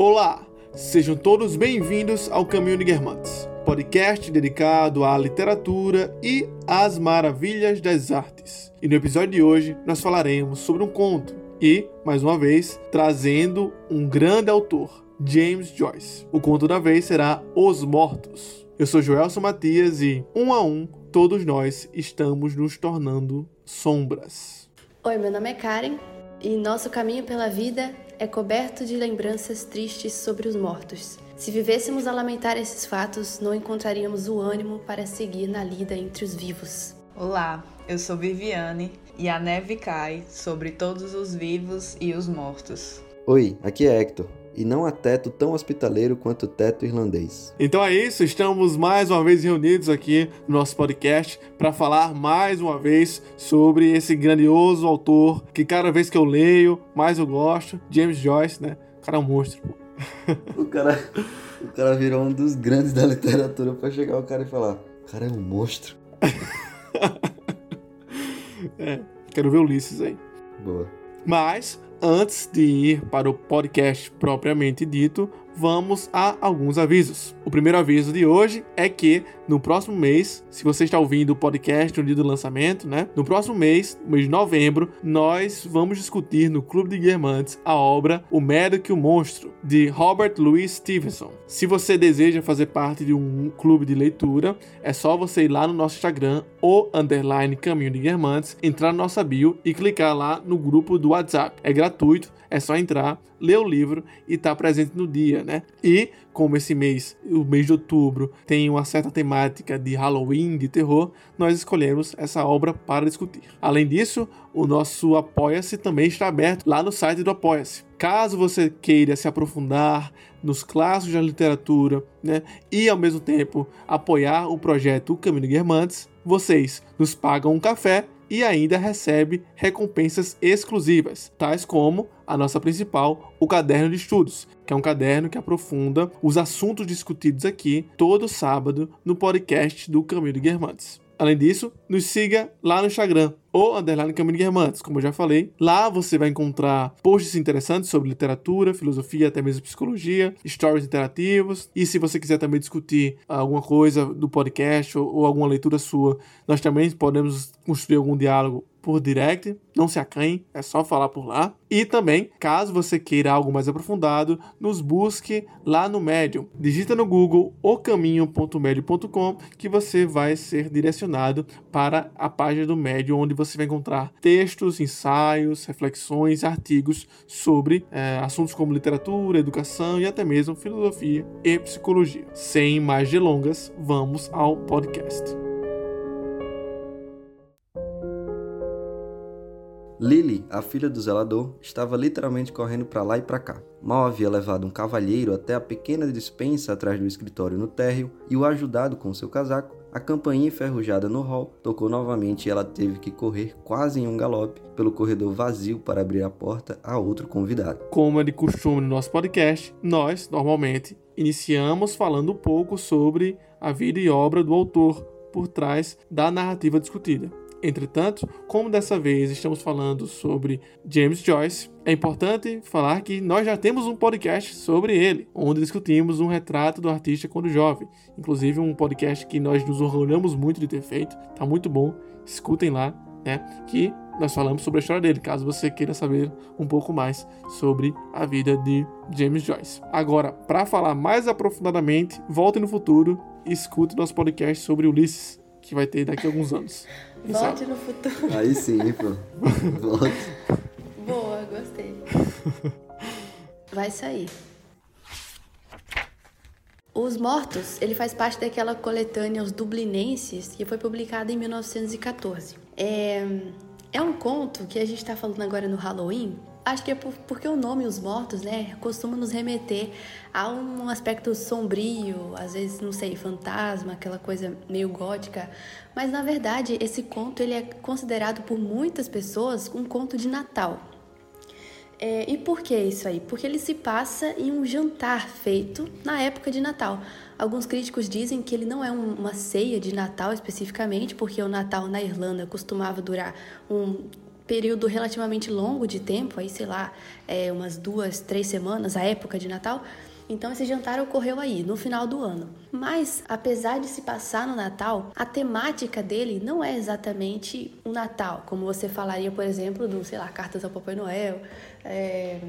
Olá, sejam todos bem-vindos ao Caminho de Guermantes, podcast dedicado à literatura e às maravilhas das artes. E no episódio de hoje nós falaremos sobre um conto e, mais uma vez, trazendo um grande autor, James Joyce. O conto da vez será Os Mortos. Eu sou Joelson Matias e, um a um, todos nós estamos nos tornando sombras. Oi, meu nome é Karen e nosso caminho pela vida é coberto de lembranças tristes sobre os mortos. Se vivêssemos a lamentar esses fatos, não encontraríamos o ânimo para seguir na lida entre os vivos. Olá, eu sou Viviane e a neve cai sobre todos os vivos e os mortos. Oi, aqui é Hector e não há teto tão hospitaleiro quanto o teto irlandês. Então é isso, estamos mais uma vez reunidos aqui no nosso podcast para falar mais uma vez sobre esse grandioso autor que cada vez que eu leio, mais eu gosto, James Joyce, né? O cara é um monstro. o cara, o cara virou um dos grandes da literatura para chegar o cara e falar: "O cara é um monstro". é, quero ver Ulisses aí. Boa. Mas Antes de ir para o podcast propriamente dito, vamos a alguns avisos. O primeiro aviso de hoje é que no próximo mês, se você está ouvindo o podcast no dia do lançamento, né? No próximo mês, mês de novembro, nós vamos discutir no Clube de Guermantes a obra O Médico e o Monstro, de Robert Louis Stevenson. Se você deseja fazer parte de um clube de leitura, é só você ir lá no nosso Instagram, o underline Caminho de Guermantes, entrar na nossa bio e clicar lá no grupo do WhatsApp. É gratuito, é só entrar, ler o livro e estar tá presente no dia, né? E como esse mês, o mês de outubro, tem uma certa temática de Halloween, de terror, nós escolhemos essa obra para discutir. Além disso, o nosso Apoia-se também está aberto lá no site do Apoia-se. Caso você queira se aprofundar nos clássicos da literatura, né, e ao mesmo tempo apoiar o projeto O Caminho Guermantes, vocês nos pagam um café e ainda recebe recompensas exclusivas, tais como a nossa principal, o caderno de estudos, que é um caderno que aprofunda os assuntos discutidos aqui todo sábado no podcast do Caminho de Guermantes. Além disso, nos siga lá no Instagram, ou underline Caminho Guermantes, como eu já falei. Lá você vai encontrar posts interessantes sobre literatura, filosofia, até mesmo psicologia, stories interativos. E se você quiser também discutir alguma coisa do podcast ou, ou alguma leitura sua, nós também podemos construir algum diálogo por direct, não se acanhe, é só falar por lá. E também, caso você queira algo mais aprofundado, nos busque lá no Medium. Digita no Google ocaminho.medium.com que você vai ser direcionado para a página do Medium, onde você vai encontrar textos, ensaios, reflexões, artigos sobre é, assuntos como literatura, educação e até mesmo filosofia e psicologia. Sem mais delongas, vamos ao podcast. Lily, a filha do zelador, estava literalmente correndo para lá e para cá. Mal havia levado um cavalheiro até a pequena dispensa atrás do escritório no térreo e o ajudado com seu casaco, a campainha enferrujada no hall tocou novamente e ela teve que correr quase em um galope pelo corredor vazio para abrir a porta a outro convidado. Como é de costume no nosso podcast, nós, normalmente, iniciamos falando um pouco sobre a vida e obra do autor por trás da narrativa discutida. Entretanto, como dessa vez estamos falando sobre James Joyce, é importante falar que nós já temos um podcast sobre ele, onde discutimos um retrato do artista quando jovem. Inclusive um podcast que nós nos orgulhamos muito de ter feito, tá muito bom. Escutem lá, né? Que nós falamos sobre a história dele, caso você queira saber um pouco mais sobre a vida de James Joyce. Agora, para falar mais aprofundadamente, volte no futuro e escute nosso podcast sobre Ulisses, que vai ter daqui a alguns anos. Volte no futuro. Aí sim, pô. Volte. Boa, gostei. Vai sair. Os Mortos, ele faz parte daquela coletânea Os Dublinenses, que foi publicada em 1914. É, é um conto que a gente está falando agora no Halloween, Acho que é por, porque o nome Os Mortos, né, costuma nos remeter a um aspecto sombrio, às vezes, não sei, fantasma, aquela coisa meio gótica. Mas na verdade, esse conto ele é considerado por muitas pessoas um conto de Natal. É, e por que isso aí? Porque ele se passa em um jantar feito na época de Natal. Alguns críticos dizem que ele não é um, uma ceia de Natal especificamente, porque o Natal na Irlanda costumava durar um período relativamente longo de tempo, aí sei lá, é, umas duas, três semanas, a época de Natal. Então esse jantar ocorreu aí, no final do ano. Mas, apesar de se passar no Natal, a temática dele não é exatamente o Natal, como você falaria, por exemplo, do, sei lá, Cartas ao Papai Noel, é,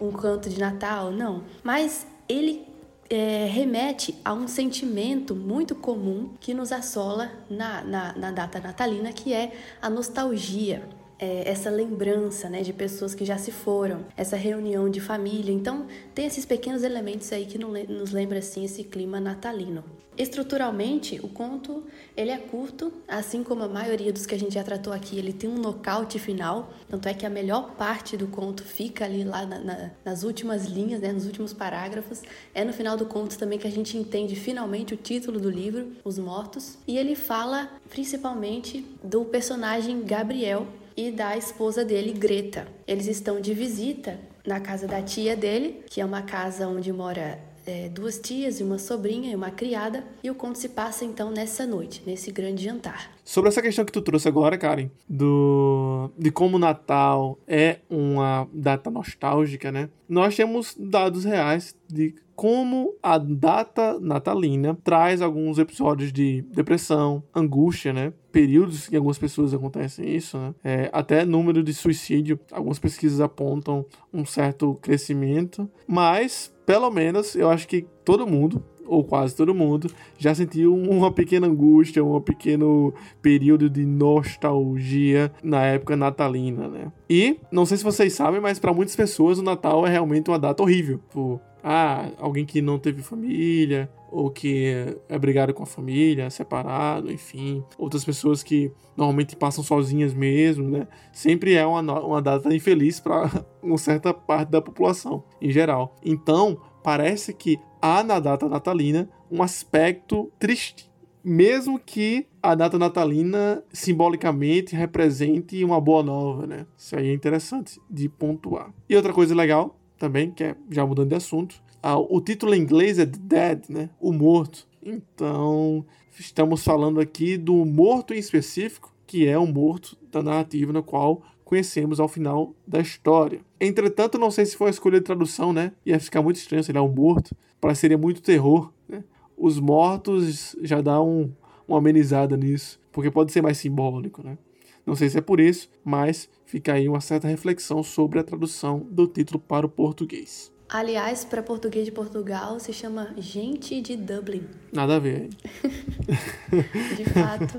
um canto de Natal, não. Mas ele é, remete a um sentimento muito comum que nos assola na, na, na data natalina, que é a nostalgia é, essa lembrança né, de pessoas que já se foram, essa reunião de família. Então, tem esses pequenos elementos aí que nos lembra assim esse clima natalino. Estruturalmente, o conto ele é curto, assim como a maioria dos que a gente já tratou aqui, ele tem um nocaute final, tanto é que a melhor parte do conto fica ali lá na, na, nas últimas linhas, né, nos últimos parágrafos. É no final do conto também que a gente entende finalmente o título do livro, Os Mortos, e ele fala principalmente do personagem Gabriel, e da esposa dele, Greta. Eles estão de visita na casa da tia dele, que é uma casa onde mora é, duas tias e uma sobrinha e uma criada, e o conto se passa então nessa noite, nesse grande jantar. Sobre essa questão que tu trouxe agora, Karen, do de como o Natal é uma data nostálgica, né? Nós temos dados reais de como a data natalina traz alguns episódios de depressão, angústia, né? Períodos que algumas pessoas acontecem isso, né? É, até número de suicídio, algumas pesquisas apontam um certo crescimento, mas pelo menos eu acho que todo mundo ou quase todo mundo, já sentiu uma pequena angústia, um pequeno período de nostalgia na época natalina, né? E não sei se vocês sabem, mas para muitas pessoas o Natal é realmente uma data horrível. Por, ah, alguém que não teve família, ou que é brigado com a família, separado, enfim. Outras pessoas que normalmente passam sozinhas mesmo, né? Sempre é uma, uma data infeliz para uma certa parte da população, em geral. Então, parece que há na data natalina um aspecto triste. Mesmo que a data natalina simbolicamente represente uma boa nova, né? Isso aí é interessante de pontuar. E outra coisa legal também, que é já mudando de assunto, o título em inglês é The Dead, né? O morto. Então, estamos falando aqui do morto em específico, que é o morto da narrativa na qual conhecemos ao final da história. Entretanto, não sei se foi a escolha de tradução, né? Ia ficar muito estranho se ele é um morto. Pareceria muito terror, né? Os mortos já dá um, uma amenizada nisso, porque pode ser mais simbólico, né? Não sei se é por isso, mas fica aí uma certa reflexão sobre a tradução do título para o português. Aliás, para português de Portugal se chama Gente de Dublin. Nada a ver. de fato.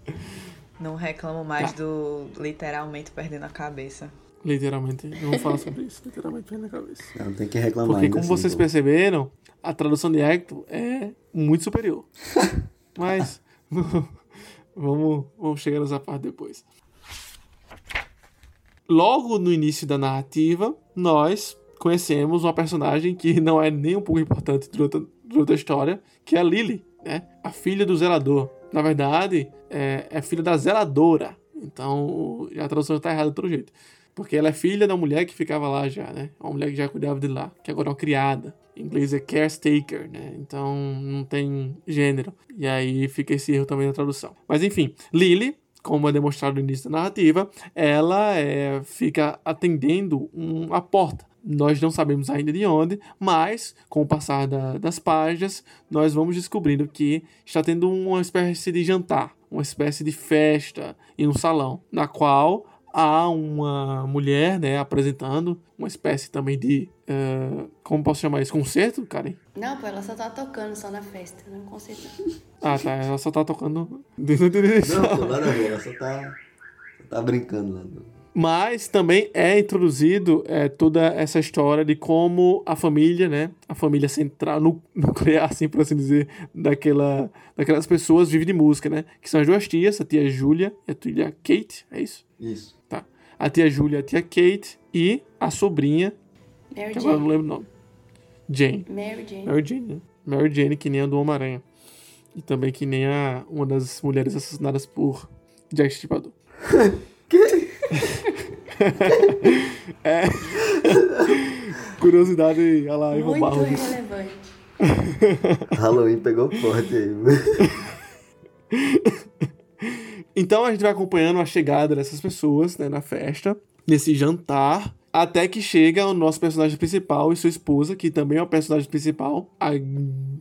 Não reclamo mais tá. do literalmente perdendo a cabeça. Literalmente, não falo sobre isso. Literalmente perdendo a cabeça. Não tem que reclamar. Porque, como assim, vocês pô. perceberam, a tradução de Hector é muito superior. Mas vamos, vamos chegar nessa parte depois. Logo no início da narrativa, nós conhecemos uma personagem que não é nem um pouco importante durante, durante a história, que é a Lily, né? A filha do zelador. Na verdade, é, é filha da zeladora. Então, a tradução está errada de todo jeito. Porque ela é filha da mulher que ficava lá já, né? Uma mulher que já cuidava de lá, que agora é uma criada. Em inglês é caretaker, né? Então não tem gênero. E aí fica esse erro também na tradução. Mas enfim, Lily, como é demonstrado no início da narrativa, ela é, fica atendendo um, a porta nós não sabemos ainda de onde, mas com o passar da, das páginas, nós vamos descobrindo que está tendo uma espécie de jantar, uma espécie de festa em um salão, na qual há uma mulher, né, apresentando uma espécie também de. Uh, como posso chamar isso? Concerto, Karen? Não, pô, ela só tá tocando só na festa, não é concerto. ah, tá, ela só tá tocando. Não, pô, nada a ver, ela só tá, tá brincando lá. Mas também é introduzido é, toda essa história de como a família, né? A família central, nuclear, assim, por assim dizer, daquela, daquelas pessoas vive de música, né? Que são as duas tias, a tia Júlia e a tia Kate, é isso? Isso. Tá. A tia Júlia, a tia Kate e a sobrinha. Mary que agora não lembro o nome. Jane. Mary Jane. Mary Jane, né? Mary Jane, que nem a do Homem-Aranha. E também que nem a, uma das mulheres assassinadas por Jack Stripador. que? é. Curiosidade, olha lá, Ivan Muito relevante. Halloween pegou forte aí. Então a gente vai acompanhando a chegada dessas pessoas né, na festa, nesse jantar, até que chega o nosso personagem principal e sua esposa, que também é o personagem principal, a,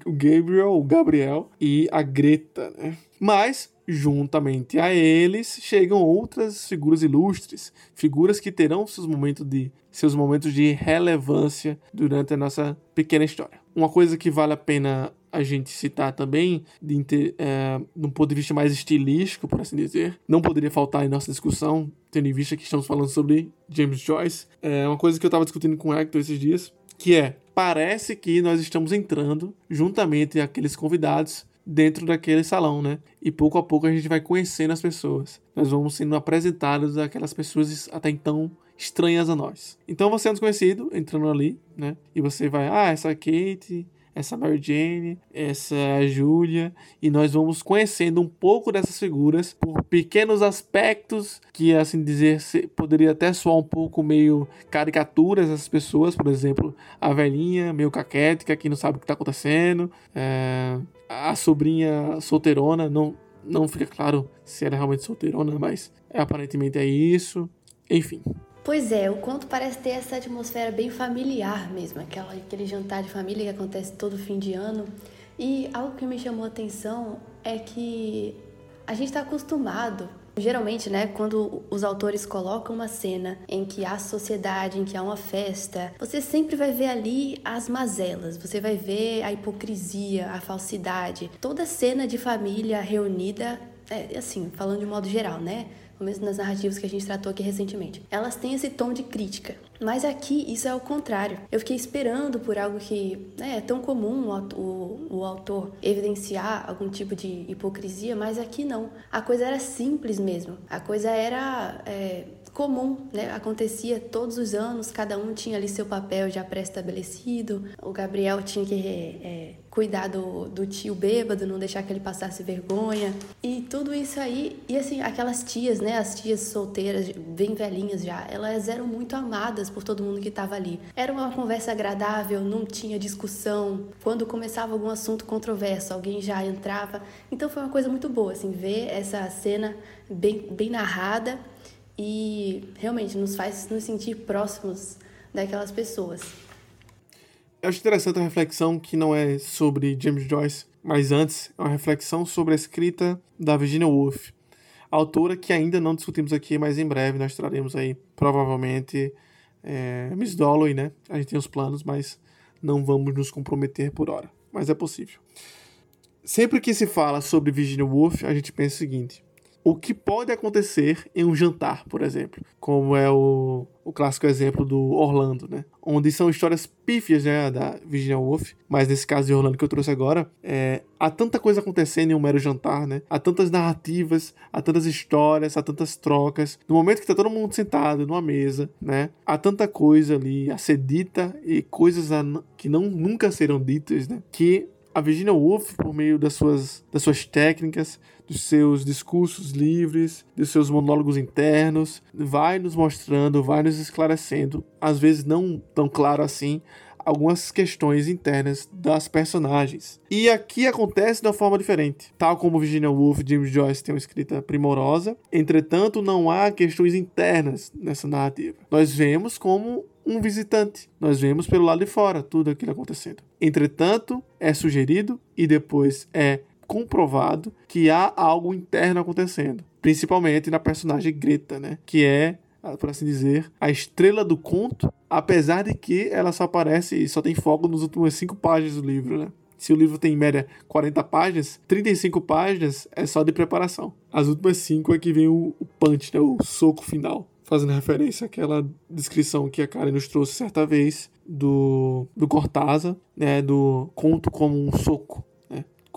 o Gabriel, o Gabriel e a Greta, né? Mas, juntamente a eles, chegam outras figuras ilustres, figuras que terão seus momentos de, seus momentos de relevância durante a nossa pequena história. Uma coisa que vale a pena a gente citar também, de, é, num ponto de vista mais estilístico, por assim dizer, não poderia faltar em nossa discussão, tendo em vista que estamos falando sobre James Joyce. É uma coisa que eu estava discutindo com o Hector esses dias, que é, parece que nós estamos entrando, juntamente aqueles convidados, dentro daquele salão, né? E pouco a pouco a gente vai conhecendo as pessoas. Nós vamos sendo apresentados àquelas pessoas até então estranhas a nós. Então você é um desconhecido entrando ali, né? E você vai, ah, essa é Kate, essa Mary Jane, essa é a Julia, e nós vamos conhecendo um pouco dessas figuras por pequenos aspectos que, assim dizer, poderia até soar um pouco meio caricaturas dessas pessoas, por exemplo, a velhinha meio caquética que não sabe o que está acontecendo, é, a sobrinha solteirona, não, não fica claro se ela é realmente solteirona, mas aparentemente é isso, enfim. Pois é, o conto parece ter essa atmosfera bem familiar mesmo, aquela, aquele jantar de família que acontece todo fim de ano. E algo que me chamou a atenção é que a gente está acostumado, geralmente, né, quando os autores colocam uma cena em que há sociedade, em que há uma festa, você sempre vai ver ali as mazelas, você vai ver a hipocrisia, a falsidade. Toda cena de família reunida, é, assim, falando de modo geral, né? Mesmo nas narrativas que a gente tratou aqui recentemente. Elas têm esse tom de crítica. Mas aqui isso é o contrário. Eu fiquei esperando por algo que né, é tão comum o, o, o, autor evidenciar algum tipo de hipocrisia, mas aqui não. A coisa era simples mesmo. A coisa era é, comum, né? Acontecia todos os anos, cada um tinha ali seu papel já pré-estabelecido. O Gabriel tinha que é, cuidar do, do tio bêbado, não deixar que ele passasse vergonha. E tudo isso aí, e assim, aquelas tias, né? As tias solteiras, bem velhinhas já, elas eram muito amadas por todo mundo que estava ali. Era uma conversa agradável, não tinha discussão. Quando começava algum assunto controverso, alguém já entrava. Então foi uma coisa muito boa, assim, ver essa cena bem, bem narrada e realmente nos faz nos sentir próximos daquelas pessoas. Eu acho interessante a reflexão que não é sobre James Joyce, mas antes é uma reflexão sobre a escrita da Virginia Woolf, autora que ainda não discutimos aqui, mas em breve nós traremos aí, provavelmente, é, Miss Dalloway, né? A gente tem os planos, mas não vamos nos comprometer por hora, mas é possível. Sempre que se fala sobre Virginia Woolf, a gente pensa o seguinte: o que pode acontecer em um jantar, por exemplo, como é o, o clássico exemplo do Orlando, né? Onde são histórias pífias né, da Virginia Woolf, mas nesse caso de Orlando que eu trouxe agora, é, há tanta coisa acontecendo em um mero jantar, né? Há tantas narrativas, há tantas histórias, há tantas trocas. No momento que tá todo mundo sentado numa mesa, né? Há tanta coisa ali a ser dita e coisas a, que não nunca serão ditas, né? Que a Virginia Woolf, por meio das suas, das suas técnicas, dos seus discursos livres, dos seus monólogos internos, vai nos mostrando, vai nos esclarecendo, às vezes não tão claro assim, algumas questões internas das personagens. E aqui acontece de uma forma diferente. Tal como Virginia Woolf e James Joyce têm uma escrita primorosa, entretanto, não há questões internas nessa narrativa. Nós vemos como um visitante. Nós vemos pelo lado de fora tudo aquilo acontecendo. Entretanto, é sugerido e depois é comprovado que há algo interno acontecendo, principalmente na personagem Greta, né, que é por assim dizer, a estrela do conto, apesar de que ela só aparece e só tem foco nos últimos cinco páginas do livro, né? Se o livro tem em média 40 páginas, 35 páginas é só de preparação. As últimas cinco é que vem o, punch, né? o soco final. Fazendo referência àquela descrição que a Karen nos trouxe certa vez do, do Cortázar, né? Do conto como um soco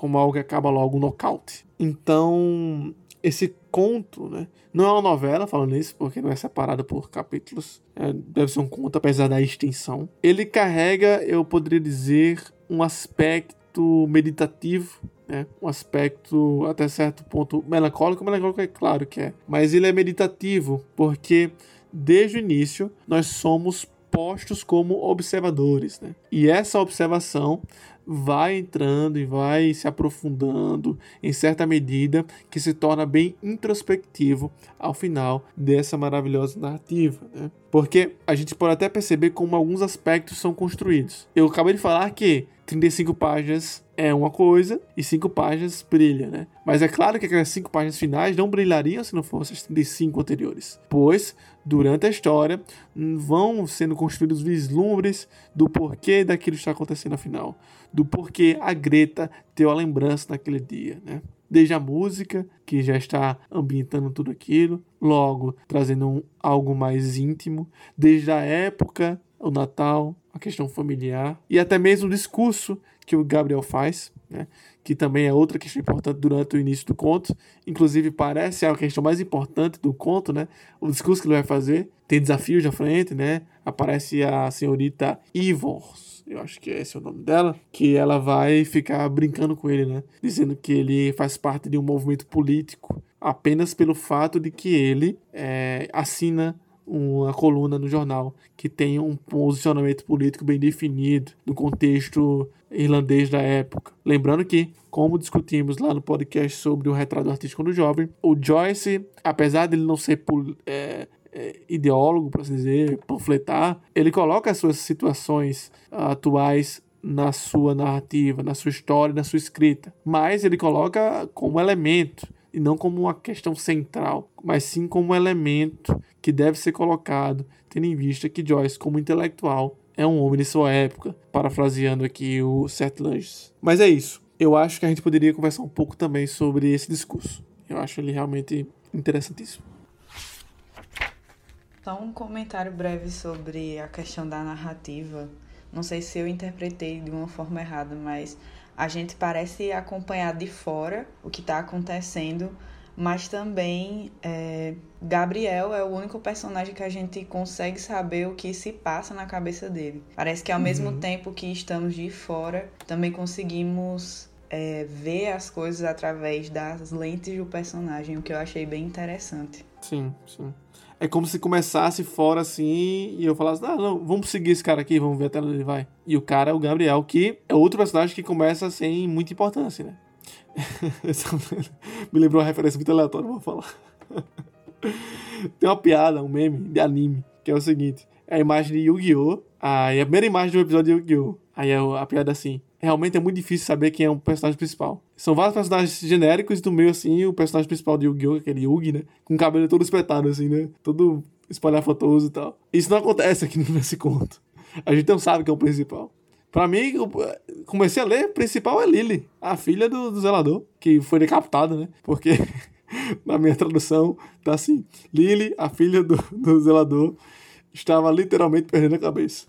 como algo que acaba logo nocaute. Então, esse conto, né? Não é uma novela falando isso, porque não é separado por capítulos. É, deve ser um conto, apesar da extensão. Ele carrega, eu poderia dizer, um aspecto meditativo, né? Um aspecto até certo ponto melancólico. Melancólico é claro que é. Mas ele é meditativo, porque desde o início nós somos postos como observadores, né? E essa observação vai entrando e vai se aprofundando em certa medida, que se torna bem introspectivo ao final dessa maravilhosa narrativa. Né? Porque a gente pode até perceber como alguns aspectos são construídos. Eu acabei de falar que 35 páginas é uma coisa e 5 páginas brilha, né? Mas é claro que aquelas 5 páginas finais não brilhariam se não fossem as 35 anteriores. Pois, durante a história, vão sendo construídos vislumbres do porquê daquilo está acontecendo afinal. Do porquê a Greta teve a lembrança naquele dia, né? Desde a música, que já está ambientando tudo aquilo, logo trazendo um, algo mais íntimo, desde a época, o Natal, a questão familiar e até mesmo o discurso que o Gabriel faz, né? que também é outra questão importante durante o início do conto. Inclusive, parece a questão mais importante do conto, né? O discurso que ele vai fazer. Tem desafios à frente, né? Aparece a senhorita Ivors, eu acho que esse é o nome dela, que ela vai ficar brincando com ele, né? Dizendo que ele faz parte de um movimento político apenas pelo fato de que ele é, assina uma coluna no jornal que tem um posicionamento político bem definido no contexto irlandês da época. Lembrando que, como discutimos lá no podcast sobre o retrato artístico do jovem, o Joyce, apesar de ele não ser é, é, ideólogo, por assim dizer, panfletar, ele coloca as suas situações atuais na sua narrativa, na sua história, na sua escrita, mas ele coloca como elemento e não como uma questão central, mas sim como um elemento que deve ser colocado, tendo em vista que Joyce, como intelectual, é um homem de sua época, parafraseando aqui o Seth Langes. Mas é isso. Eu acho que a gente poderia conversar um pouco também sobre esse discurso. Eu acho ele realmente interessantíssimo. Só um comentário breve sobre a questão da narrativa. Não sei se eu interpretei de uma forma errada, mas a gente parece acompanhar de fora o que está acontecendo, mas também é, Gabriel é o único personagem que a gente consegue saber o que se passa na cabeça dele. Parece que ao uhum. mesmo tempo que estamos de fora, também conseguimos é, ver as coisas através das lentes do personagem, o que eu achei bem interessante. Sim, sim é como se começasse fora assim e eu falasse, ah, não, vamos seguir esse cara aqui, vamos ver até onde ele vai. E o cara é o Gabriel, que é outro personagem que começa sem muita importância, né? Me lembrou uma referência muito aleatória, vou falar. Tem uma piada, um meme de anime, que é o seguinte: é a imagem de Yu-Gi-Oh! Aí a primeira imagem do episódio de Yu-Gi-Oh! Aí é a piada assim: realmente é muito difícil saber quem é o personagem principal. São vários personagens genéricos do meio, assim, o personagem principal de Yu-Gi-Oh!, aquele Yugi, né? Com o cabelo todo espetado, assim, né? Todo espalhafatoso e tal. Isso não acontece aqui nesse conto. A gente não sabe quem é o principal. Pra mim, comecei a ler, o principal é Lily, a filha do, do zelador, que foi decapitada, né? Porque na minha tradução tá assim: Lily, a filha do, do zelador, estava literalmente perdendo a cabeça.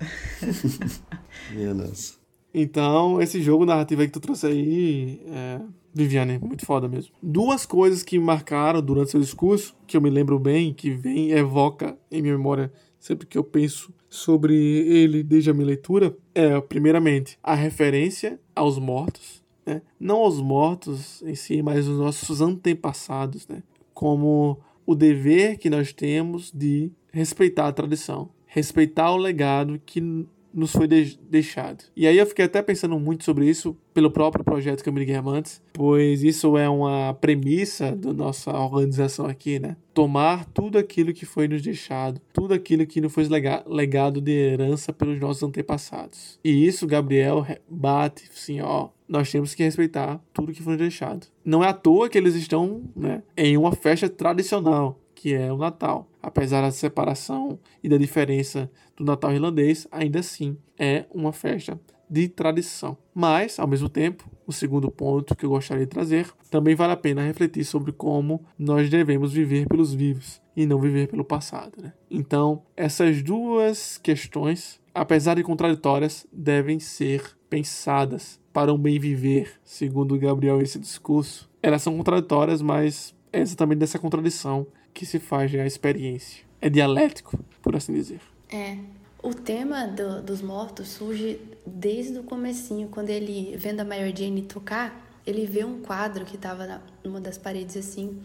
Meu Deus. Então, esse jogo narrativo aí que tu trouxe aí, é... Viviane, muito foda mesmo. Duas coisas que marcaram durante seu discurso, que eu me lembro bem, que vem, evoca em minha memória sempre que eu penso sobre ele desde a minha leitura, é, primeiramente, a referência aos mortos, né? Não aos mortos em si, mas os nossos antepassados, né? Como o dever que nós temos de respeitar a tradição, respeitar o legado que nos foi de deixado. E aí eu fiquei até pensando muito sobre isso pelo próprio projeto Caminho Guermantes, pois isso é uma premissa da nossa organização aqui, né? Tomar tudo aquilo que foi nos deixado, tudo aquilo que nos foi legado de herança pelos nossos antepassados. E isso, Gabriel, bate assim, ó, nós temos que respeitar tudo que foi deixado. Não é à toa que eles estão né, em uma festa tradicional, que é o Natal. Apesar da separação e da diferença do Natal irlandês, ainda assim é uma festa de tradição. Mas, ao mesmo tempo, o segundo ponto que eu gostaria de trazer, também vale a pena refletir sobre como nós devemos viver pelos vivos e não viver pelo passado. Né? Então, essas duas questões, apesar de contraditórias, devem ser pensadas para um bem viver, segundo Gabriel esse discurso. Elas são contraditórias, mas é exatamente dessa contradição que se faz a experiência. É dialético, por assim dizer. É. O tema do, dos mortos surge desde o comecinho, quando ele, vendo a Mary Jane tocar, ele vê um quadro que estava numa das paredes assim,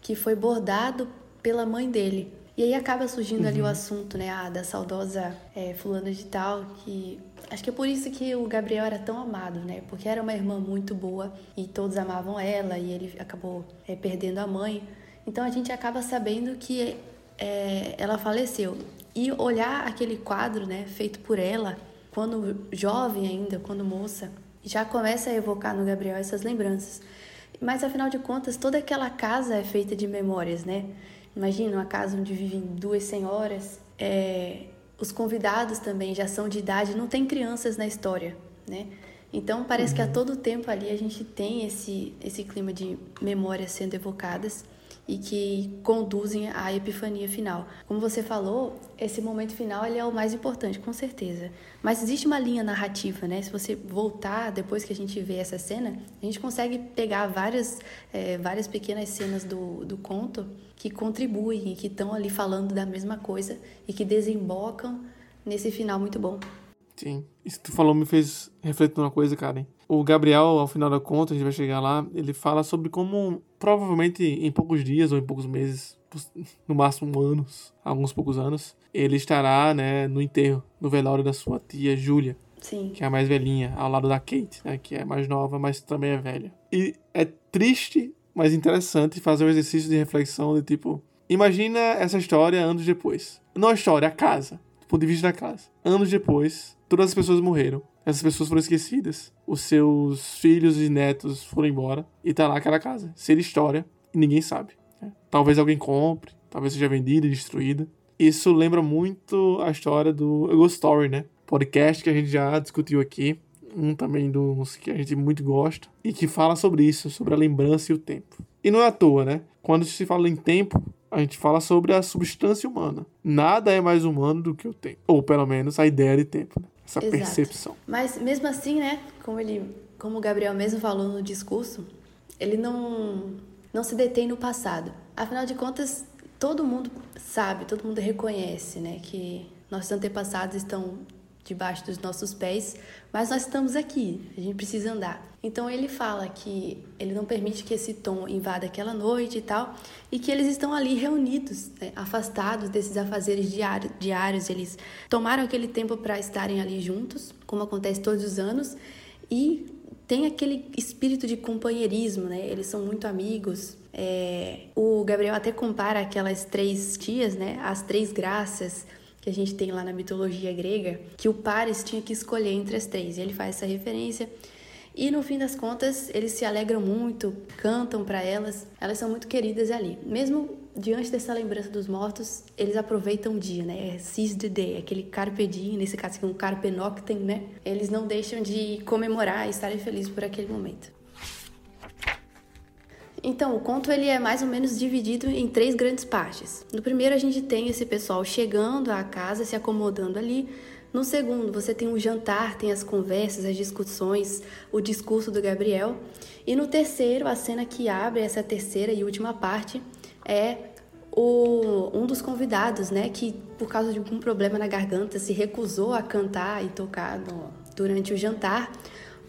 que foi bordado pela mãe dele. E aí acaba surgindo uhum. ali o uhum. assunto, né, ah, da saudosa é, fulana de tal, que Acho que é por isso que o Gabriel era tão amado, né? Porque era uma irmã muito boa e todos amavam ela e ele acabou é, perdendo a mãe. Então a gente acaba sabendo que é, ela faleceu. E olhar aquele quadro, né, feito por ela, quando jovem ainda, quando moça, já começa a evocar no Gabriel essas lembranças. Mas afinal de contas, toda aquela casa é feita de memórias, né? Imagina uma casa onde vivem duas senhoras. É, os convidados também já são de idade, não tem crianças na história, né? Então parece uhum. que a uhum. todo tempo ali a gente tem esse, esse clima de memórias sendo evocadas e que conduzem à epifania final. Como você falou, esse momento final ele é o mais importante, com certeza. Mas existe uma linha narrativa, né? Se você voltar depois que a gente vê essa cena, a gente consegue pegar várias, é, várias pequenas cenas do, do conto que contribuem e que estão ali falando da mesma coisa e que desembocam nesse final muito bom. Sim. Isso que tu falou me fez refletir uma coisa, Karen. O Gabriel, ao final da conta, a gente vai chegar lá, ele fala sobre como, provavelmente em poucos dias ou em poucos meses, no máximo anos, alguns poucos anos, ele estará, né, no enterro, no velório da sua tia Júlia. Sim. Que é a mais velhinha, ao lado da Kate, né, que é mais nova, mas também é velha. E é triste, mas interessante fazer um exercício de reflexão de tipo, imagina essa história anos depois. Não a história, a casa, do ponto de vista da casa. Anos depois, todas as pessoas morreram. Essas pessoas foram esquecidas. Os seus filhos e netos foram embora. E tá lá aquela casa. Ser história e ninguém sabe. Né? Talvez alguém compre, talvez seja vendida e destruída. Isso lembra muito a história do Ghost Story, né? Podcast que a gente já discutiu aqui. Um também dos que a gente muito gosta. E que fala sobre isso, sobre a lembrança e o tempo. E não é à toa, né? Quando se fala em tempo, a gente fala sobre a substância humana. Nada é mais humano do que o tempo. Ou pelo menos a ideia de tempo. Né? Essa Exato. percepção. Mas mesmo assim, né, como ele, como o Gabriel mesmo falou no discurso, ele não não se detém no passado. Afinal de contas, todo mundo sabe, todo mundo reconhece, né, que nossos antepassados estão debaixo dos nossos pés, mas nós estamos aqui, a gente precisa andar. Então ele fala que ele não permite que esse tom invada aquela noite e tal, e que eles estão ali reunidos, né, afastados desses afazeres diários, diários. Eles tomaram aquele tempo para estarem ali juntos, como acontece todos os anos, e tem aquele espírito de companheirismo, né? Eles são muito amigos. É... o Gabriel até compara aquelas três tias, né? As três graças que a gente tem lá na mitologia grega, que o Paris tinha que escolher entre as três. E ele faz essa referência. E no fim das contas, eles se alegram muito, cantam para elas, elas são muito queridas ali. Mesmo diante dessa lembrança dos mortos, eles aproveitam o dia, né? É seize the day, aquele carpe diem, nesse caso aqui um carpe noctem, né? Eles não deixam de comemorar e estarem felizes por aquele momento. Então, o conto ele é mais ou menos dividido em três grandes partes. No primeiro, a gente tem esse pessoal chegando à casa, se acomodando ali. No segundo, você tem o jantar, tem as conversas, as discussões, o discurso do Gabriel. E no terceiro, a cena que abre essa terceira e última parte é o, um dos convidados, né, que por causa de algum problema na garganta se recusou a cantar e tocar no, durante o jantar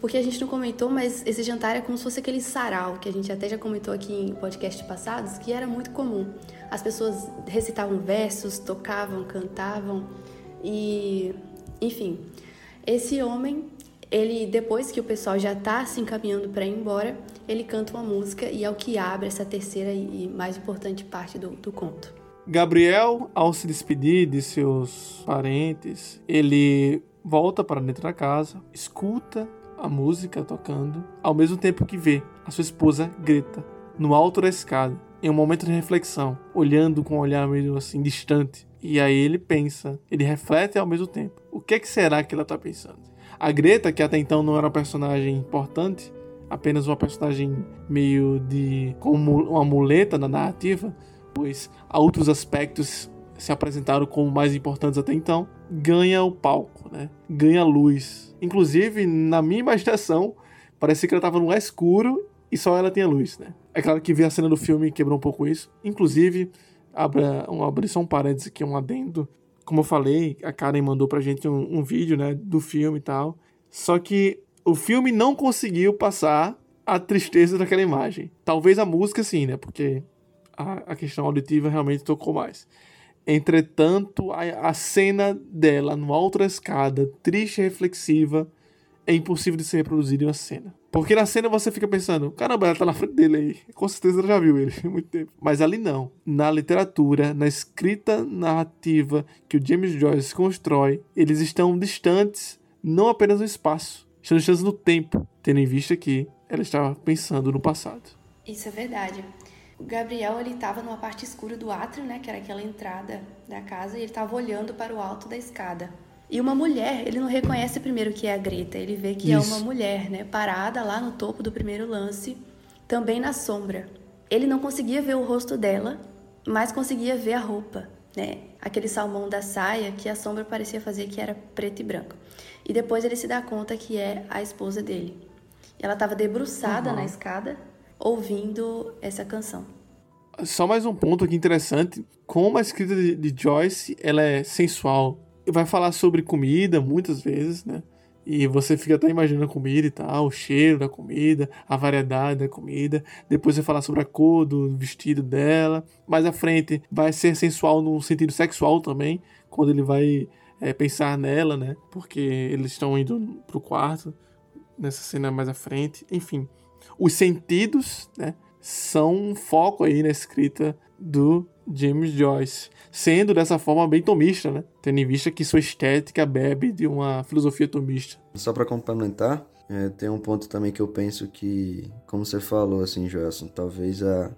porque a gente não comentou, mas esse jantar é como se fosse aquele sarau, que a gente até já comentou aqui em podcasts passados, que era muito comum. As pessoas recitavam versos, tocavam, cantavam e, enfim. Esse homem, ele depois que o pessoal já está se encaminhando para ir embora, ele canta uma música e é o que abre essa terceira e mais importante parte do, do conto. Gabriel, ao se despedir de seus parentes, ele volta para dentro da casa, escuta a música tocando, ao mesmo tempo que vê a sua esposa Greta no alto da escada, em um momento de reflexão, olhando com um olhar meio assim distante. E aí ele pensa, ele reflete ao mesmo tempo. O que, é que será que ela está pensando? A Greta, que até então não era uma personagem importante, apenas uma personagem meio de como uma muleta na narrativa, pois outros aspectos se apresentaram como mais importantes até então, ganha o palco, né? Ganha luz. Inclusive, na minha imaginação, parecia que ela estava no escuro e só ela tinha luz, né? É claro que ver a cena do filme quebrou um pouco isso. Inclusive, abra, um, abrir só um parênteses aqui, um adendo. Como eu falei, a Karen mandou pra gente um, um vídeo, né, do filme e tal. Só que o filme não conseguiu passar a tristeza daquela imagem. Talvez a música sim, né? Porque a, a questão auditiva realmente tocou mais. Entretanto, a, a cena dela alto da escada, triste e reflexiva, é impossível de ser reproduzida em uma cena. Porque na cena você fica pensando, caramba, ela tá na frente dele aí. Com certeza ela já viu ele há muito tempo. Mas ali não. Na literatura, na escrita narrativa que o James Joyce constrói, eles estão distantes, não apenas no espaço, estão distantes no tempo, tendo em vista que ela estava pensando no passado. Isso é verdade. O Gabriel ele estava numa parte escura do átrio, né, que era aquela entrada da casa, e ele estava olhando para o alto da escada. E uma mulher, ele não reconhece primeiro que é a Greta, ele vê que Isso. é uma mulher, né, parada lá no topo do primeiro lance, também na sombra. Ele não conseguia ver o rosto dela, mas conseguia ver a roupa, né? Aquele salmão da saia que a sombra parecia fazer que era preto e branco. E depois ele se dá conta que é a esposa dele. Ela estava debruçada uhum. na escada, ouvindo essa canção. Só mais um ponto aqui interessante, como a escrita de, de Joyce, ela é sensual, vai falar sobre comida muitas vezes, né? E você fica até imaginando a comida e tal, o cheiro da comida, a variedade da comida. Depois vai falar sobre a cor do vestido dela. Mais à frente vai ser sensual no sentido sexual também, quando ele vai é, pensar nela, né? Porque eles estão indo pro quarto, nessa cena mais à frente. Enfim, os sentidos, né? São um foco aí na escrita do James Joyce, sendo dessa forma bem tomista, né? Tendo em vista que sua estética bebe de uma filosofia tomista. Só para complementar, é, tem um ponto também que eu penso que, como você falou, assim, Joelson, talvez a,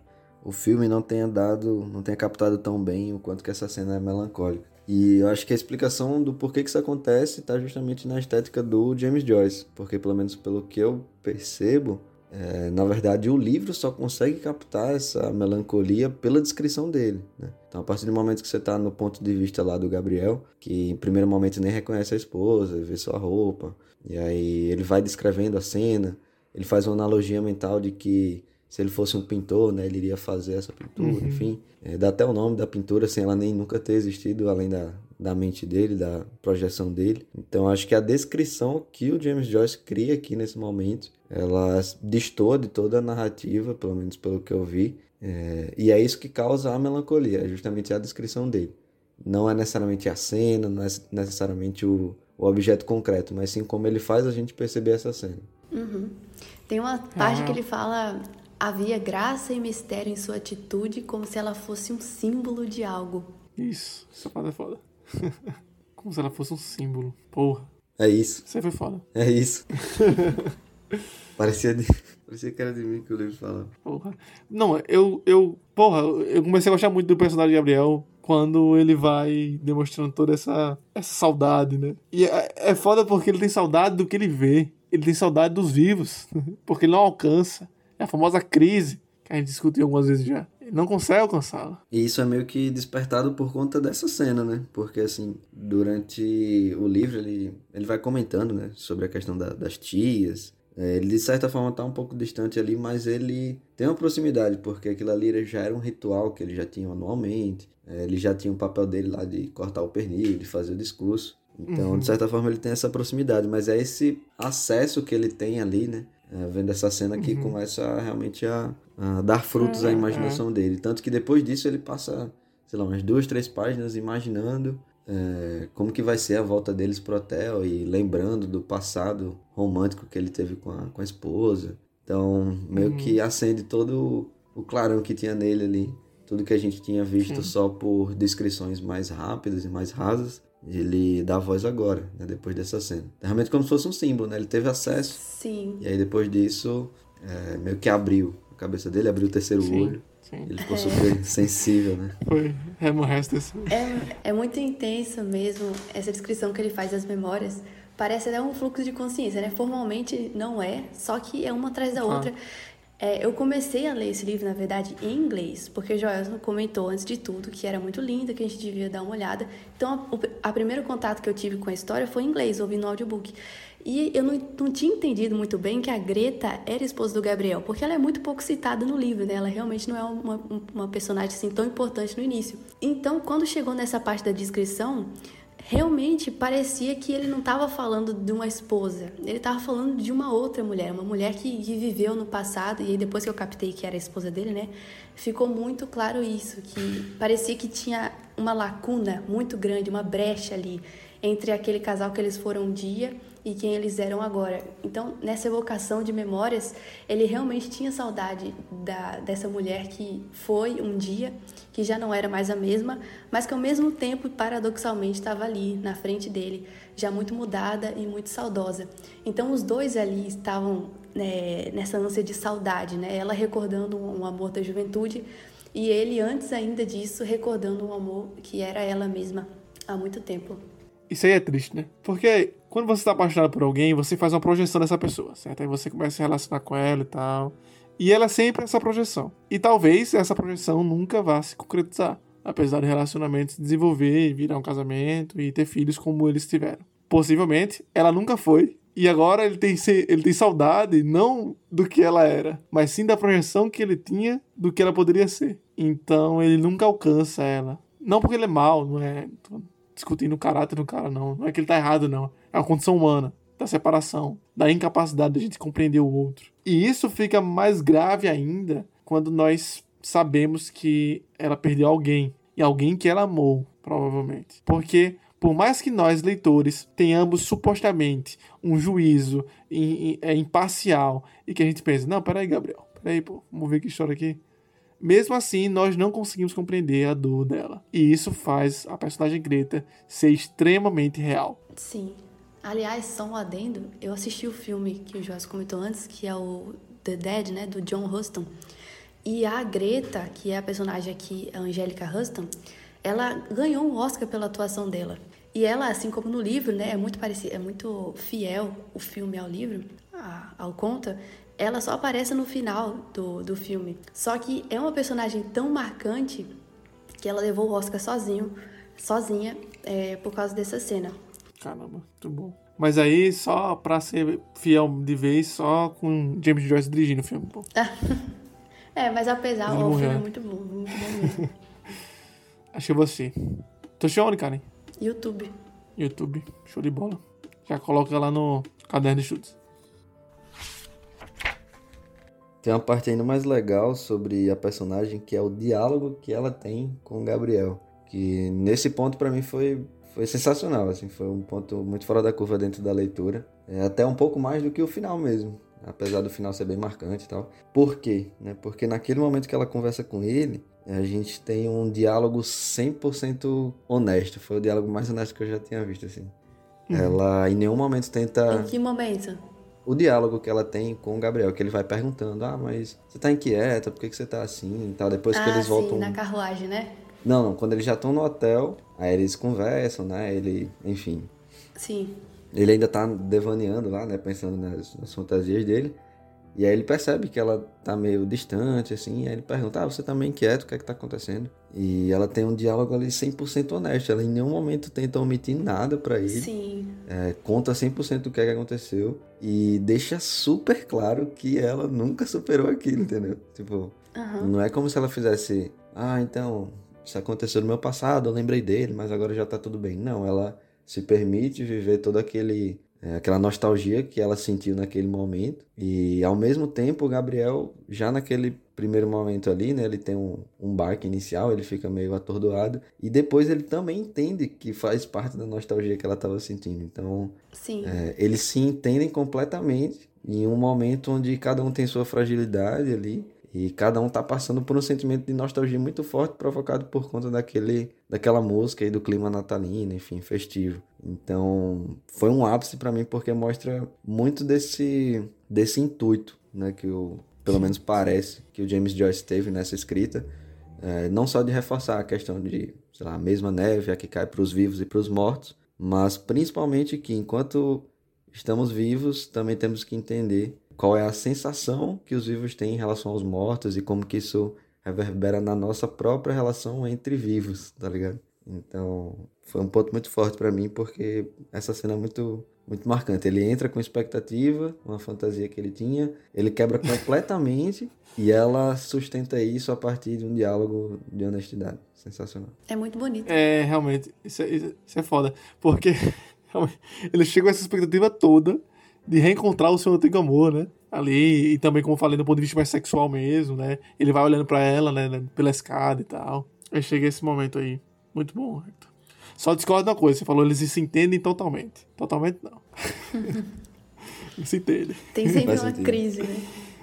o filme não tenha dado, não tenha captado tão bem o quanto que essa cena é melancólica. E eu acho que a explicação do porquê que isso acontece está justamente na estética do James Joyce, porque pelo menos pelo que eu percebo, é, na verdade, o livro só consegue captar essa melancolia pela descrição dele. Né? Então, a partir do momento que você está no ponto de vista lá do Gabriel, que em primeiro momento nem reconhece a esposa, vê sua roupa, e aí ele vai descrevendo a cena, ele faz uma analogia mental de que se ele fosse um pintor, né, ele iria fazer essa pintura, uhum. enfim. É, dá até o nome da pintura sem ela nem nunca ter existido, além da, da mente dele, da projeção dele. Então acho que a descrição que o James Joyce cria aqui nesse momento, ela destoa de toda a narrativa, pelo menos pelo que eu vi. É, e é isso que causa a melancolia, é justamente a descrição dele. Não é necessariamente a cena, não é necessariamente o, o objeto concreto, mas sim como ele faz a gente perceber essa cena. Uhum. Tem uma parte que ele fala Havia graça e mistério em sua atitude, como se ela fosse um símbolo de algo. Isso, essa parte é foda. como se ela fosse um símbolo. Porra. É isso. Você foi foda. É isso. Parecia, de... Parecia que era de mim que o livro falava. Porra. Não, eu, eu. Porra, eu comecei a gostar muito do personagem de Gabriel quando ele vai demonstrando toda essa, essa saudade, né? E é, é foda porque ele tem saudade do que ele vê. Ele tem saudade dos vivos. Porque ele não alcança. É a famosa crise que a gente discutiu algumas vezes já. Não consegue alcançá-la. E isso é meio que despertado por conta dessa cena, né? Porque, assim, durante o livro ele, ele vai comentando, né? Sobre a questão da, das tias. É, ele, de certa forma, tá um pouco distante ali, mas ele tem uma proximidade, porque aquilo ali já era um ritual que ele já tinha anualmente. É, ele já tinha o papel dele lá de cortar o pernil, de fazer o discurso. Então, uhum. de certa forma, ele tem essa proximidade, mas é esse acesso que ele tem ali, né? É, vendo essa cena que uhum. começa realmente a, a, dar frutos à uhum. imaginação dele. Tanto que depois disso ele passa, sei lá, umas duas, três páginas imaginando é, como que vai ser a volta deles pro hotel e lembrando do passado romântico que ele teve com a, com a esposa. Então, meio uhum. que acende todo o clarão que tinha nele ali. Tudo que a gente tinha visto Sim. só por descrições mais rápidas e mais rasas ele dá voz agora, né, depois dessa cena. É realmente como se fosse um símbolo, né? Ele teve acesso. Sim. E aí depois disso, é, meio que abriu a cabeça dele, abriu o terceiro sim, olho. Sim. Ele ficou super sensível, né? Foi, é, é, é muito intenso mesmo essa descrição que ele faz das memórias. Parece até um fluxo de consciência, né? Formalmente não é, só que é uma atrás da ah. É, eu comecei a ler esse livro, na verdade, em inglês, porque o Joelson comentou antes de tudo que era muito lindo, que a gente devia dar uma olhada. Então, a primeiro contato que eu tive com a história foi em inglês, ouvindo o audiobook. E eu não, não, tinha entendido muito bem que a Greta era esposa do Gabriel, porque ela é muito pouco citada no livro, né? Ela realmente não é uma, uma personagem assim tão importante no início. Então, quando chegou nessa parte da descrição, realmente parecia que ele não estava falando de uma esposa, ele estava falando de uma outra mulher, uma mulher que, que, viveu no passado, e depois que eu captei que era a esposa dele, né, ficou muito claro isso, que parecia que tinha uma lacuna muito grande, uma brecha ali entre aquele casal que eles foram um dia e quem eles eram agora. Então, nessa evocação de memórias, ele realmente tinha saudade da, dessa mulher que foi um dia, que já não era mais a mesma, mas que ao mesmo tempo, paradoxalmente, estava ali na frente dele, já muito mudada e muito saudosa. Então, os dois ali estavam né, nessa ânsia de saudade, né? Ela recordando um amor da juventude e ele, antes ainda disso, recordando um amor que era ela mesma há muito tempo. Isso aí é triste, né? Porque quando você está apaixonado por alguém, você faz uma projeção dessa pessoa, certo? Aí você começa a se relacionar com ela e tal. E ela é sempre essa projeção. E talvez essa projeção nunca vá se concretizar. Apesar do relacionamento se desenvolver virar um casamento e ter filhos como eles tiveram. Possivelmente, ela nunca foi. E agora ele tem, ele tem saudade não do que ela era, mas sim da projeção que ele tinha do que ela poderia ser. Então ele nunca alcança ela. Não porque ele é mal, não é discutindo o caráter do cara, não. Não é que ele tá errado, não. É uma condição humana da separação, da incapacidade de a gente compreender o outro. E isso fica mais grave ainda quando nós sabemos que ela perdeu alguém. E alguém que ela amou, provavelmente. Porque, por mais que nós, leitores, tenhamos supostamente um juízo é, imparcial e que a gente pense, não, peraí, Gabriel, peraí, pô, vamos ver que história aqui. Mesmo assim, nós não conseguimos compreender a dor dela. E isso faz a personagem Greta ser extremamente real. Sim. Aliás, só um adendo, eu assisti o filme que o Joás comentou antes, que é o The Dead, né, do John Huston. E a Greta, que é a personagem aqui, a Angélica Huston, ela ganhou um Oscar pela atuação dela. E ela, assim como no livro, né, é muito parecido, é muito fiel o filme ao livro, ao conta ela só aparece no final do, do filme. Só que é uma personagem tão marcante que ela levou o Oscar sozinho, sozinha, é, por causa dessa cena. Caramba, muito bom. Mas aí, só pra ser fiel de vez, só com James Joyce dirigindo o filme, pô. é, mas apesar, o filme é muito bom, muito bom mesmo. Acho que você. Tô onde, Karen? YouTube. YouTube, show de bola. Já coloca lá no caderno de chutes. Tem uma parte ainda mais legal sobre a personagem, que é o diálogo que ela tem com o Gabriel. Que nesse ponto para mim foi, foi sensacional, assim, foi um ponto muito fora da curva dentro da leitura. É até um pouco mais do que o final mesmo, apesar do final ser bem marcante e tal. Por quê? Né? Porque naquele momento que ela conversa com ele, a gente tem um diálogo 100% honesto. Foi o diálogo mais honesto que eu já tinha visto, assim. Uhum. Ela em nenhum momento tenta... Em que momento? O diálogo que ela tem com o Gabriel, que ele vai perguntando, ah, mas você tá inquieta, por que, que você tá assim e tal, depois ah, que eles sim, voltam... na carruagem, né? Não, não, quando eles já estão no hotel, aí eles conversam, né, ele, enfim... Sim. Ele ainda tá devaneando lá, né, pensando nas, nas fantasias dele, e aí ele percebe que ela tá meio distante, assim, aí ele pergunta, ah, você tá meio inquieto, o que é que tá acontecendo? E ela tem um diálogo ali 100% honesto, ela em nenhum momento tenta omitir nada para ele. Sim. É, conta 100% do que é que aconteceu e deixa super claro que ela nunca superou aquilo, entendeu? Tipo, uhum. não é como se ela fizesse, ah, então, isso aconteceu no meu passado, eu lembrei dele, mas agora já tá tudo bem. Não, ela se permite viver todo aquele é, aquela nostalgia que ela sentiu naquele momento. E ao mesmo tempo, o Gabriel, já naquele primeiro momento ali, né, ele tem um, um barco inicial, ele fica meio atordoado. E depois ele também entende que faz parte da nostalgia que ela estava sentindo. Então, é, eles se entendem completamente em um momento onde cada um tem sua fragilidade ali. E cada um tá passando por um sentimento de nostalgia muito forte provocado por conta daquele, daquela música e do clima natalino, enfim, festivo. Então, foi um ápice para mim porque mostra muito desse desse intuito, né, que o pelo menos parece que o James Joyce teve nessa escrita, é, não só de reforçar a questão de, sei lá, a mesma neve a que cai para os vivos e para os mortos, mas principalmente que enquanto estamos vivos, também temos que entender qual é a sensação que os vivos têm em relação aos mortos e como que isso reverbera na nossa própria relação entre vivos, tá ligado? Então, foi um ponto muito forte para mim, porque essa cena é muito, muito marcante. Ele entra com expectativa, uma fantasia que ele tinha, ele quebra completamente e ela sustenta isso a partir de um diálogo de honestidade. Sensacional. É muito bonito. É, realmente, isso é, isso é foda. Porque ele chega com essa expectativa toda de reencontrar o seu antigo amor, né? Ali, e também, como eu falei, do ponto de vista mais sexual mesmo, né? Ele vai olhando para ela, né? Pela escada e tal. Aí chega esse momento aí. Muito bom, Hector. Só discordo da coisa, você falou, eles se entendem totalmente. Totalmente não. eles se entendem. Tem sempre uma crise, né?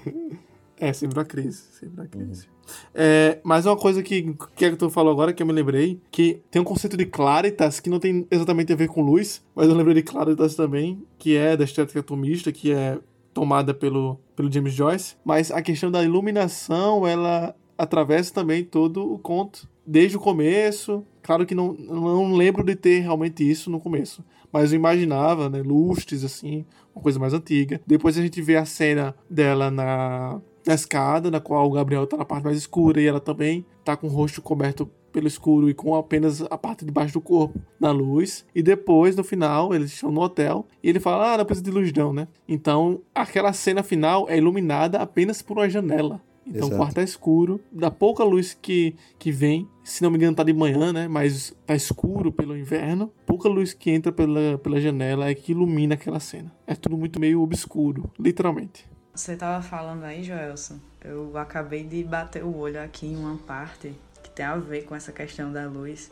É, sempre uma crise, sempre uma crise. Uhum. É, mas uma coisa que, que tu falou agora, que eu me lembrei, que tem um conceito de claritas que não tem exatamente a ver com luz, mas eu lembrei de claritas também, que é da estética atomista, que é tomada pelo, pelo James Joyce, mas a questão da iluminação, ela atravessa também todo o conto, desde o começo. Claro que não, não lembro de ter realmente isso no começo, mas eu imaginava, né, lustres assim, uma coisa mais antiga. Depois a gente vê a cena dela na na escada, na qual o Gabriel tá na parte mais escura e ela também tá com o rosto coberto pelo escuro e com apenas a parte de baixo do corpo na luz. E depois, no final, eles estão no hotel e ele fala: Ah, não precisa de luz, não, né? Então, aquela cena final é iluminada apenas por uma janela. Então Exato. o quarto é escuro, da pouca luz que, que vem, se não me engano tá de manhã, né? Mas tá escuro pelo inverno. Pouca luz que entra pela, pela janela é que ilumina aquela cena. É tudo muito meio obscuro, literalmente. Você tava falando aí, Joelson, eu acabei de bater o olho aqui em uma parte que tem a ver com essa questão da luz,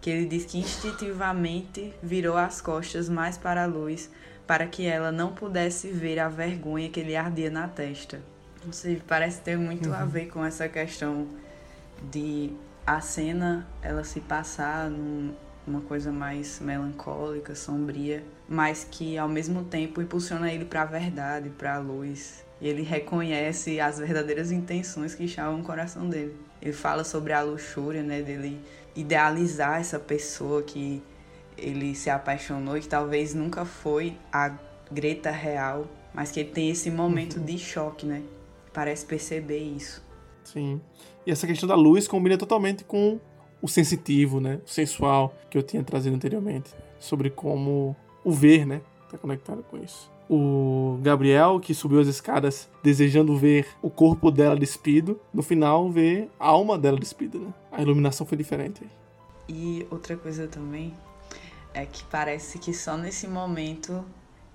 que ele diz que instintivamente virou as costas mais para a luz, para que ela não pudesse ver a vergonha que lhe ardia na testa. Sei, parece ter muito uhum. a ver com essa questão de a cena ela se passar num, uma coisa mais melancólica, sombria, mas que ao mesmo tempo impulsiona ele para a verdade, para a luz. E ele reconhece as verdadeiras intenções que estavam no coração dele. Ele fala sobre a luxúria, né, dele idealizar essa pessoa que ele se apaixonou e que talvez nunca foi a Greta real, mas que ele tem esse momento uhum. de choque, né? Parece perceber isso. Sim. E essa questão da luz combina totalmente com o sensitivo, né? O sensual que eu tinha trazido anteriormente. Sobre como o ver, né? Tá conectado com isso. O Gabriel, que subiu as escadas desejando ver o corpo dela despido, no final vê a alma dela despida, né? A iluminação foi diferente. E outra coisa também é que parece que só nesse momento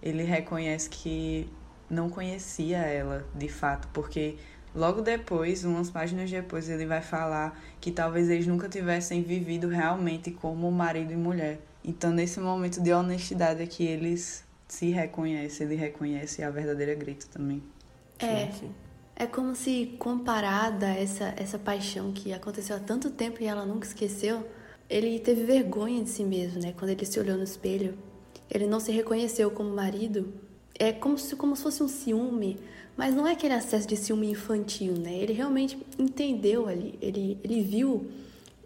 ele reconhece que não conhecia ela de fato, porque Logo depois, umas páginas depois, ele vai falar que talvez eles nunca tivessem vivido realmente como marido e mulher. Então, nesse momento de honestidade é que eles se reconhecem, ele reconhece a verdadeira Greta também. É. É como se comparada essa essa paixão que aconteceu há tanto tempo e ela nunca esqueceu, ele teve vergonha de si mesmo, né? Quando ele se olhou no espelho, ele não se reconheceu como marido. É como se como se fosse um ciúme, mas não é aquele acesso de ciúme infantil, né? Ele realmente entendeu ali, ele, ele viu,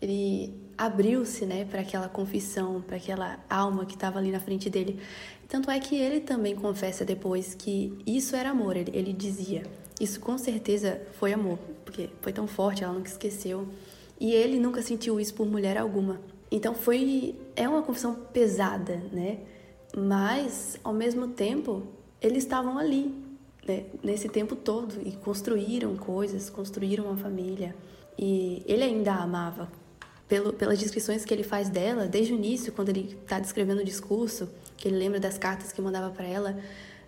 ele abriu-se, né, para aquela confissão, para aquela alma que estava ali na frente dele. Tanto é que ele também confessa depois que isso era amor. Ele, ele dizia: Isso com certeza foi amor, porque foi tão forte, ela nunca esqueceu. E ele nunca sentiu isso por mulher alguma. Então foi. É uma confissão pesada, né? Mas, ao mesmo tempo, eles estavam ali, né, nesse tempo todo e construíram coisas, construíram uma família. E ele ainda amava. Pelo, pelas descrições que ele faz dela, desde o início, quando ele está descrevendo o discurso, que ele lembra das cartas que mandava para ela,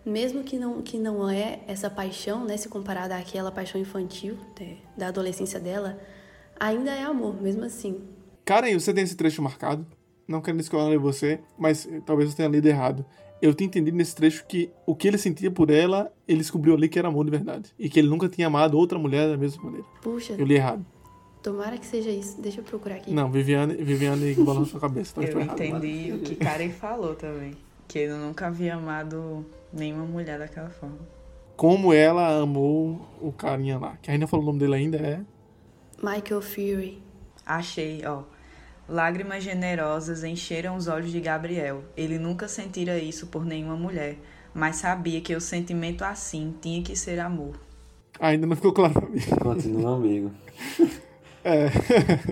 mesmo que não, que não é essa paixão, né, se comparada àquela paixão infantil né, da adolescência dela, ainda é amor, mesmo assim. Karen, você tem esse trecho marcado? Não quero escolher você, mas talvez eu tenha lido errado eu tinha entendido nesse trecho que o que ele sentia por ela, ele descobriu ali que era amor de verdade. E que ele nunca tinha amado outra mulher da mesma maneira. Puxa. Eu li errado. Tomara que seja isso. Deixa eu procurar aqui. Não, Viviane, Viviane balançou a cabeça. eu entendi errado, o que Karen falou também. Que ele nunca havia amado nenhuma mulher daquela forma. Como ela amou o carinha lá. Que ainda falou o nome dele ainda é... Michael Fury. Achei, ó. Lágrimas generosas encheram os olhos de Gabriel. Ele nunca sentira isso por nenhuma mulher, mas sabia que o sentimento assim tinha que ser amor. Ainda não ficou claro pra mim. Continua amigo. É.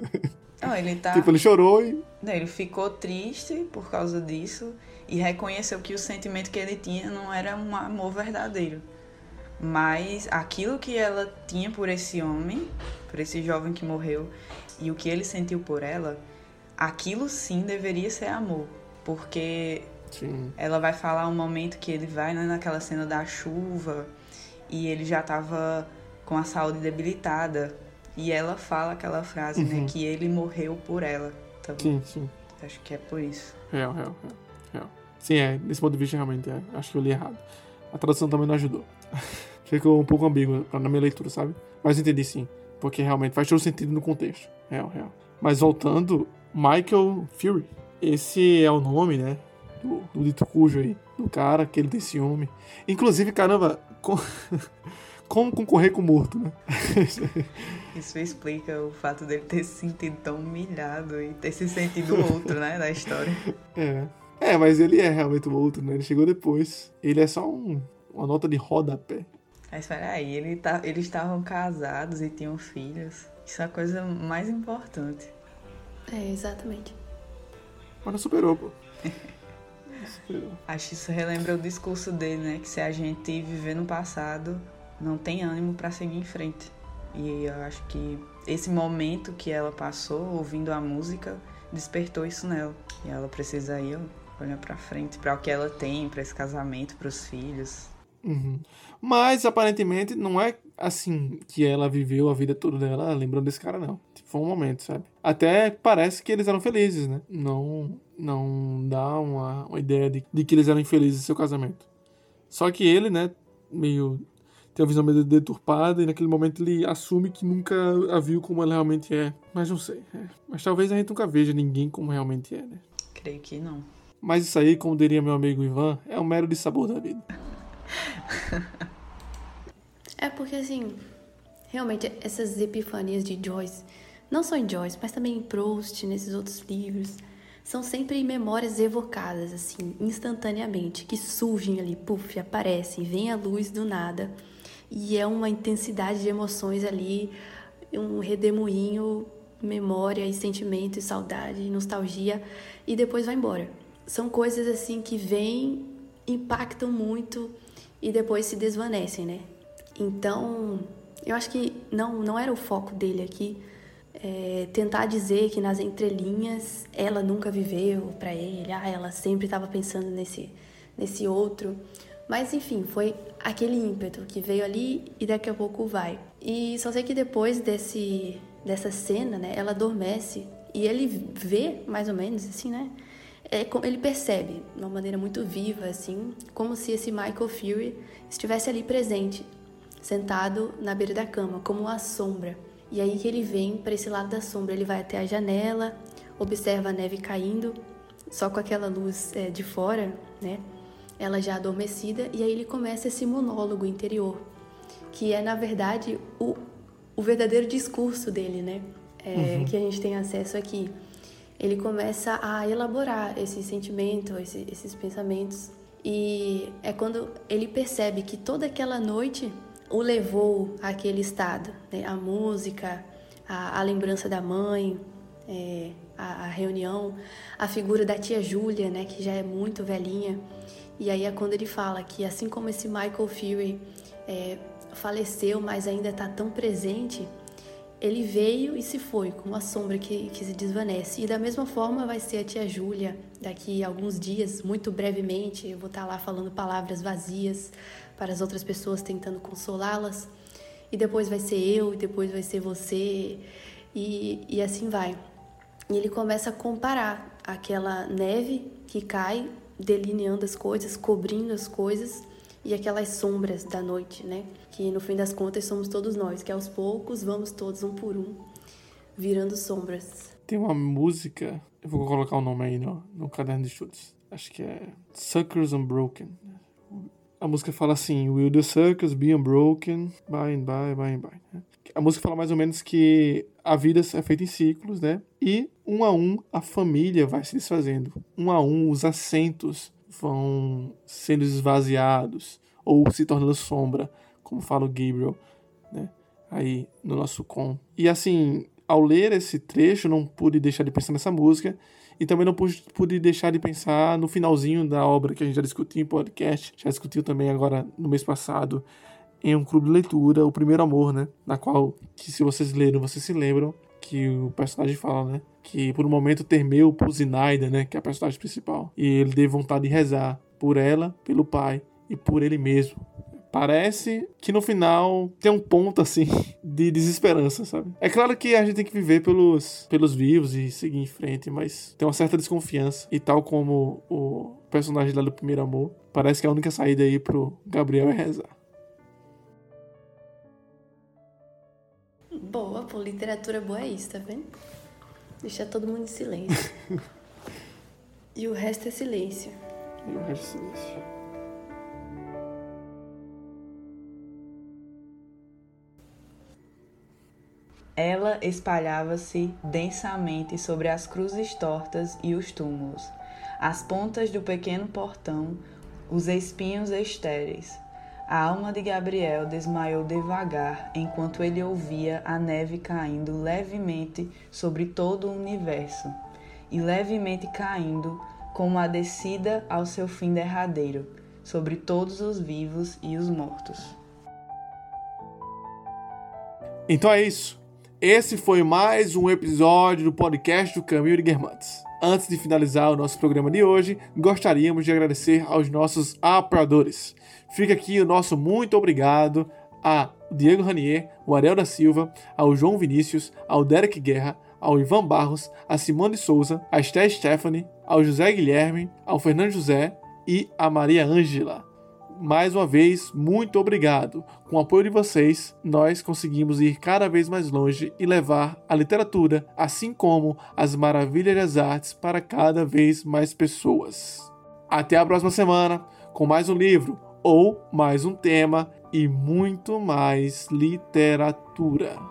Não, ele tá. Tipo, ele chorou e. Não, ele ficou triste por causa disso e reconheceu que o sentimento que ele tinha não era um amor verdadeiro. Mas aquilo que ela tinha por esse homem, por esse jovem que morreu, e o que ele sentiu por ela, aquilo sim deveria ser amor. Porque Sim. ela vai falar um momento que ele vai né, naquela cena da chuva e ele já tava com a saúde debilitada. E ela fala aquela frase, né? Uhum. Que ele morreu por ela também. Sim, sim. Acho que é por isso. Real, real, real, real. Sim, é. Nesse ponto de vista, realmente, é. Acho que eu li errado. A tradução também não ajudou. Ficou um pouco ambíguo na minha leitura, sabe? Mas entendi sim. Porque realmente faz todo sentido no contexto. Real, real. Mas voltando, Michael Fury. Esse é o nome, né? Do, do dito cujo aí. Do cara que ele tem ciúme. Inclusive, caramba, com... como concorrer com o morto, né? Isso explica o fato dele ter se sentido tão humilhado e ter se sentido outro, né? Da história. É. É, mas ele é realmente o outro, né? Ele chegou depois. Ele é só um, uma nota de rodapé. Mas peraí, ele tá, eles estavam casados e tinham filhos. Isso é a coisa mais importante. É, exatamente. Mas não superou, pô. Superou. Acho que isso relembra o discurso dele, né? Que se a gente viver no passado, não tem ânimo pra seguir em frente. E eu acho que esse momento que ela passou ouvindo a música despertou isso nela. E ela precisa ó, olhar pra frente, pra o que ela tem, pra esse casamento, pros filhos. Uhum. Mas aparentemente não é assim que ela viveu a vida toda dela lembrando desse cara, não. Tipo, foi um momento, sabe? Até parece que eles eram felizes, né? Não, não dá uma, uma ideia de, de que eles eram infelizes em seu casamento. Só que ele, né, meio. Tem uma visão meio deturpada e naquele momento ele assume que nunca a viu como ela realmente é. Mas não sei. é. Mas talvez a gente nunca veja ninguém como realmente é, né? Creio que não. Mas isso aí, como diria meu amigo Ivan, é um mero de sabor da vida. É porque, assim, realmente essas epifanias de Joyce, não só em Joyce, mas também em Proust, nesses outros livros, são sempre memórias evocadas, assim, instantaneamente, que surgem ali, puf, aparecem, vem a luz do nada, e é uma intensidade de emoções ali, um redemoinho, memória e sentimento e saudade, e nostalgia, e depois vai embora. São coisas assim que vêm, impactam muito e depois se desvanecem, né? Então, eu acho que não, não era o foco dele aqui é, tentar dizer que nas entrelinhas ela nunca viveu para ele, ah, ela sempre estava pensando nesse, nesse outro. Mas enfim, foi aquele ímpeto que veio ali e daqui a pouco vai. E só sei que depois desse, dessa cena, né, ela adormece e ele vê, mais ou menos, assim, né? É, ele percebe, de uma maneira muito viva, assim, como se esse Michael Fury estivesse ali presente, sentado na beira da cama, como uma sombra. E aí que ele vem para esse lado da sombra, ele vai até a janela, observa a neve caindo, só com aquela luz é, de fora, né? Ela já adormecida, e aí ele começa esse monólogo interior, que é na verdade o, o verdadeiro discurso dele, né? É, Que a gente tem acesso aqui. Ele começa a elaborar esse sentimento, esse- esses pensamentos, e é quando ele percebe que toda aquela noite o levou àquele estado, né? A música, a, a lembrança da mãe, é, a, a reunião, a figura da tia Júlia, né, que já é muito velhinha. E aí é quando ele fala que assim como esse Michael Fury é, faleceu, mas ainda está tão presente, ele veio e se foi, como a sombra que, que se desvanece. E da mesma forma vai ser a tia Júlia daqui a alguns dias, muito brevemente. Eu vou estar lá falando palavras vazias para as outras pessoas, tentando consolá-las. E depois vai ser eu, e depois vai ser você, e, e assim vai. E ele começa a comparar aquela neve que cai, delineando as coisas, cobrindo as coisas, e aquelas sombras da noite, né? Que no fim das contas somos todos nós, que aos poucos vamos todos um por um virando sombras. Tem uma música, eu vou colocar o nome aí no, no caderno de estudos. Acho que é Suckers Unbroken. A música fala assim: Will the circus be unbroken by and by, by and by. A música fala mais ou menos que a vida é feita em ciclos, né? E um a um a família vai se desfazendo. Um a um os assentos vão sendo esvaziados ou se tornando sombra, como fala o Gabriel, né? Aí no nosso com. E assim, ao ler esse trecho, não pude deixar de pensar nessa música e também não pude, pude deixar de pensar no finalzinho da obra que a gente já discutiu em podcast, já discutiu também agora no mês passado em um clube de leitura, O Primeiro Amor, né? Na qual, que se vocês leram, vocês se lembram que o personagem fala, né? Que por um momento temeu por Zinaida, né? Que é a personagem principal. E ele teve vontade de rezar por ela, pelo pai e por ele mesmo. Parece que no final tem um ponto assim de desesperança, sabe? É claro que a gente tem que viver pelos, pelos vivos e seguir em frente, mas tem uma certa desconfiança. E tal como o personagem lá do Primeiro Amor, parece que a única saída aí pro Gabriel é rezar. Boa, pô, literatura boa é isso, tá vendo? Deixar todo mundo em silêncio. e o resto é silêncio. E o resto é silêncio. Ela espalhava-se densamente sobre as cruzes tortas e os túmulos, as pontas do pequeno portão, os espinhos estéreis. A alma de Gabriel desmaiou devagar enquanto ele ouvia a neve caindo levemente sobre todo o universo, e levemente caindo como a descida ao seu fim derradeiro, sobre todos os vivos e os mortos. Então é isso. Esse foi mais um episódio do podcast do Caminho de Guermantes. Antes de finalizar o nosso programa de hoje, gostaríamos de agradecer aos nossos apoiadores. Fica aqui o nosso muito obrigado a Diego Ranier, o Ariel da Silva, ao João Vinícius, ao Derek Guerra, ao Ivan Barros, a Simone Souza, a Esté Stephanie, ao José Guilherme, ao Fernando José e a Maria Ângela mais uma vez, muito obrigado. Com o apoio de vocês, nós conseguimos ir cada vez mais longe e levar a literatura, assim como as maravilhas das artes, para cada vez mais pessoas. Até a próxima semana com mais um livro ou mais um tema e muito mais literatura.